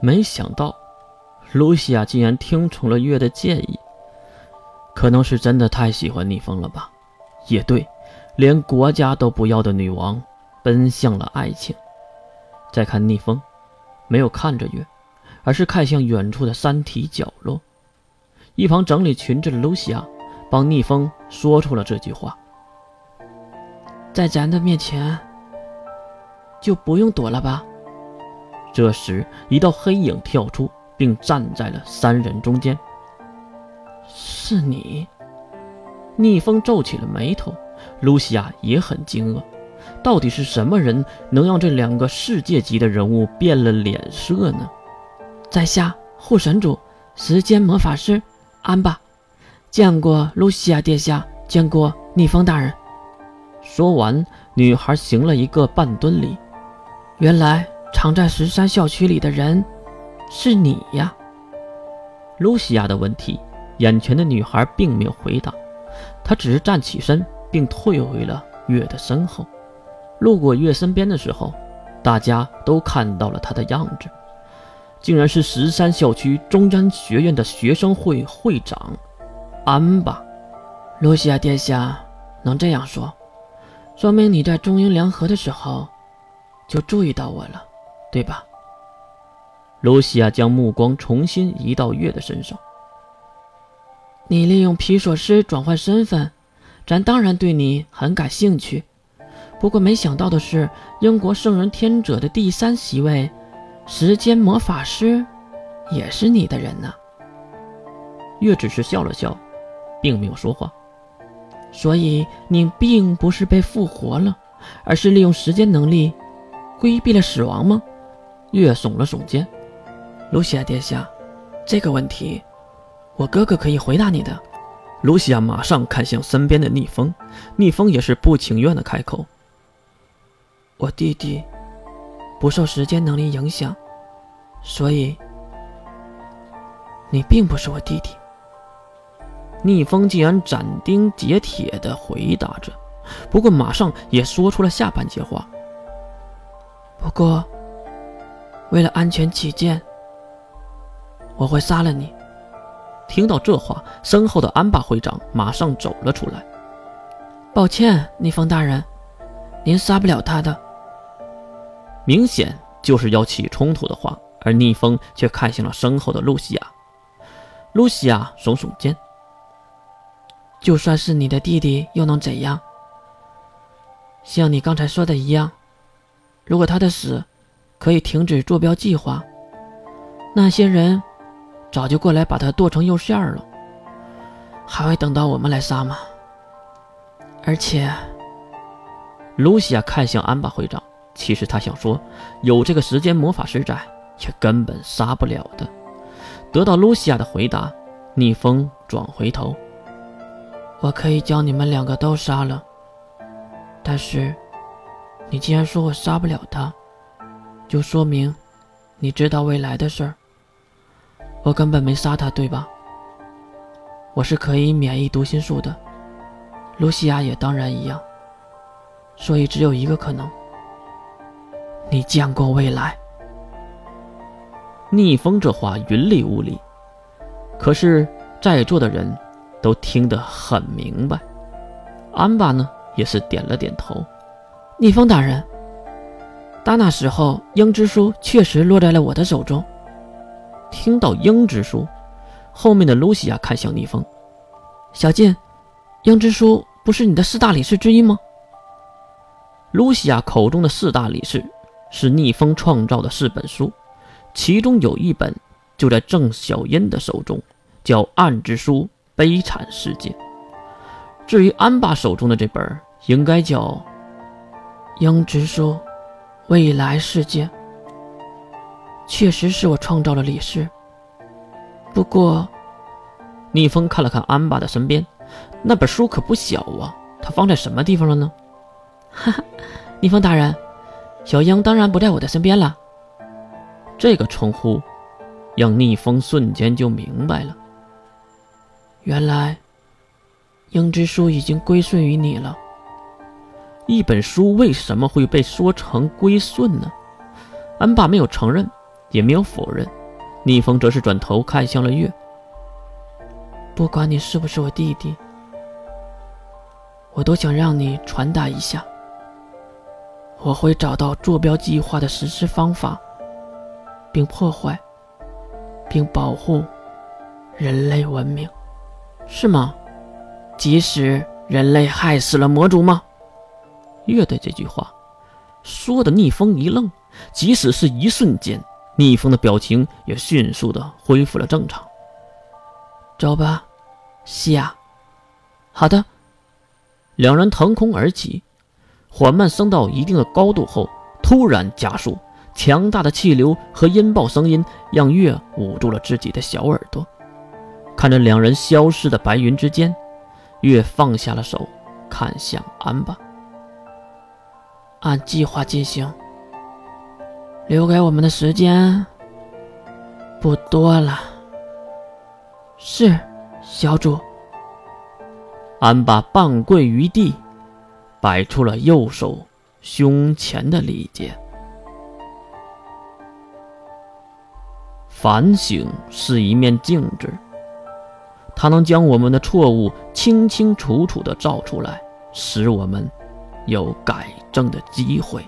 没想到，露西亚竟然听从了月的建议。可能是真的太喜欢逆风了吧？也对，连国家都不要的女王，奔向了爱情。再看逆风，没有看着月，而是看向远处的山体角落。一旁整理裙子的露西亚，帮逆风说出了这句话：“在咱的面前，就不用躲了吧。”这时，一道黑影跳出，并站在了三人中间。是你？逆风皱起了眉头。露西亚也很惊愕，到底是什么人能让这两个世界级的人物变了脸色呢？在下护神主，时间魔法师安巴，见过露西亚殿下，见过逆风大人。说完，女孩行了一个半蹲礼。原来藏在十三校区里的人是你呀！露西亚的问题。眼前的女孩并没有回答，她只是站起身，并退回了月的身后。路过月身边的时候，大家都看到了她的样子，竟然是十三校区中央学院的学生会会长安巴。露西亚殿下能这样说，说明你在中英联合的时候就注意到我了，对吧？露西亚将目光重新移到月的身上。你利用皮索斯转换身份，咱当然对你很感兴趣。不过没想到的是，英国圣人天者的第三席位，时间魔法师，也是你的人呢。月只是笑了笑，并没有说话。所以你并不是被复活了，而是利用时间能力，规避了死亡吗？月耸了耸肩。露西亚殿下，这个问题。我哥哥可以回答你的。露西亚马上看向身边的逆风，逆风也是不情愿的开口：“我弟弟不受时间能力影响，所以你并不是我弟弟。”逆风竟然斩钉截铁的回答着，不过马上也说出了下半截话：“不过为了安全起见，我会杀了你。”听到这话，身后的安巴会长马上走了出来。抱歉，逆风大人，您杀不了他的。明显就是要起冲突的话，而逆风却看向了身后的露西亚。露西亚耸耸肩：“就算是你的弟弟，又能怎样？像你刚才说的一样，如果他的死可以停止坐标计划，那些人……”早就过来把他剁成肉馅了，还会等到我们来杀吗？而且，露西亚看向安巴会长，其实他想说，有这个时间魔法师在，却根本杀不了的。得到露西亚的回答，逆风转回头：“我可以将你们两个都杀了，但是，你既然说我杀不了他，就说明你知道未来的事儿。”我根本没杀他，对吧？我是可以免疫读心术的，露西亚也当然一样。所以只有一个可能：你见过未来。逆风这话云里雾里，可是在座的人都听得很明白。安巴呢，也是点了点头。逆风大人，打那时候，英之书确实落在了我的手中。听到英之书，后面的露西亚看向逆风，小静，英之书不是你的四大理事之一吗？露西亚口中的四大理事是逆风创造的四本书，其中有一本就在郑小英的手中，叫《暗之书：悲惨世界》。至于安爸手中的这本，应该叫《英之书：未来世界》。确实是我创造了李氏。不过，逆风看了看安巴的身边，那本书可不小啊，他放在什么地方了呢？哈哈，逆风大人，小英当然不在我的身边了。这个称呼，让逆风瞬间就明白了。原来，英之书已经归顺于你了。一本书为什么会被说成归顺呢？安爸没有承认。也没有否认。逆风则是转头看向了月。不管你是不是我弟弟，我都想让你传达一下：我会找到坐标计划的实施方法，并破坏，并保护人类文明，是吗？即使人类害死了魔族吗？月的这句话说的，逆风一愣，即使是一瞬间。逆风的表情也迅速的恢复了正常。走吧，西亚。好的。两人腾空而起，缓慢升到一定的高度后，突然加速。强大的气流和音爆声音让月捂住了自己的小耳朵。看着两人消失的白云之间，月放下了手，看向安巴。按计划进行。留给我们的时间不多了。是，小主。安巴半跪于地，摆出了右手胸前的礼节。反省是一面镜子，它能将我们的错误清清楚楚的照出来，使我们有改正的机会。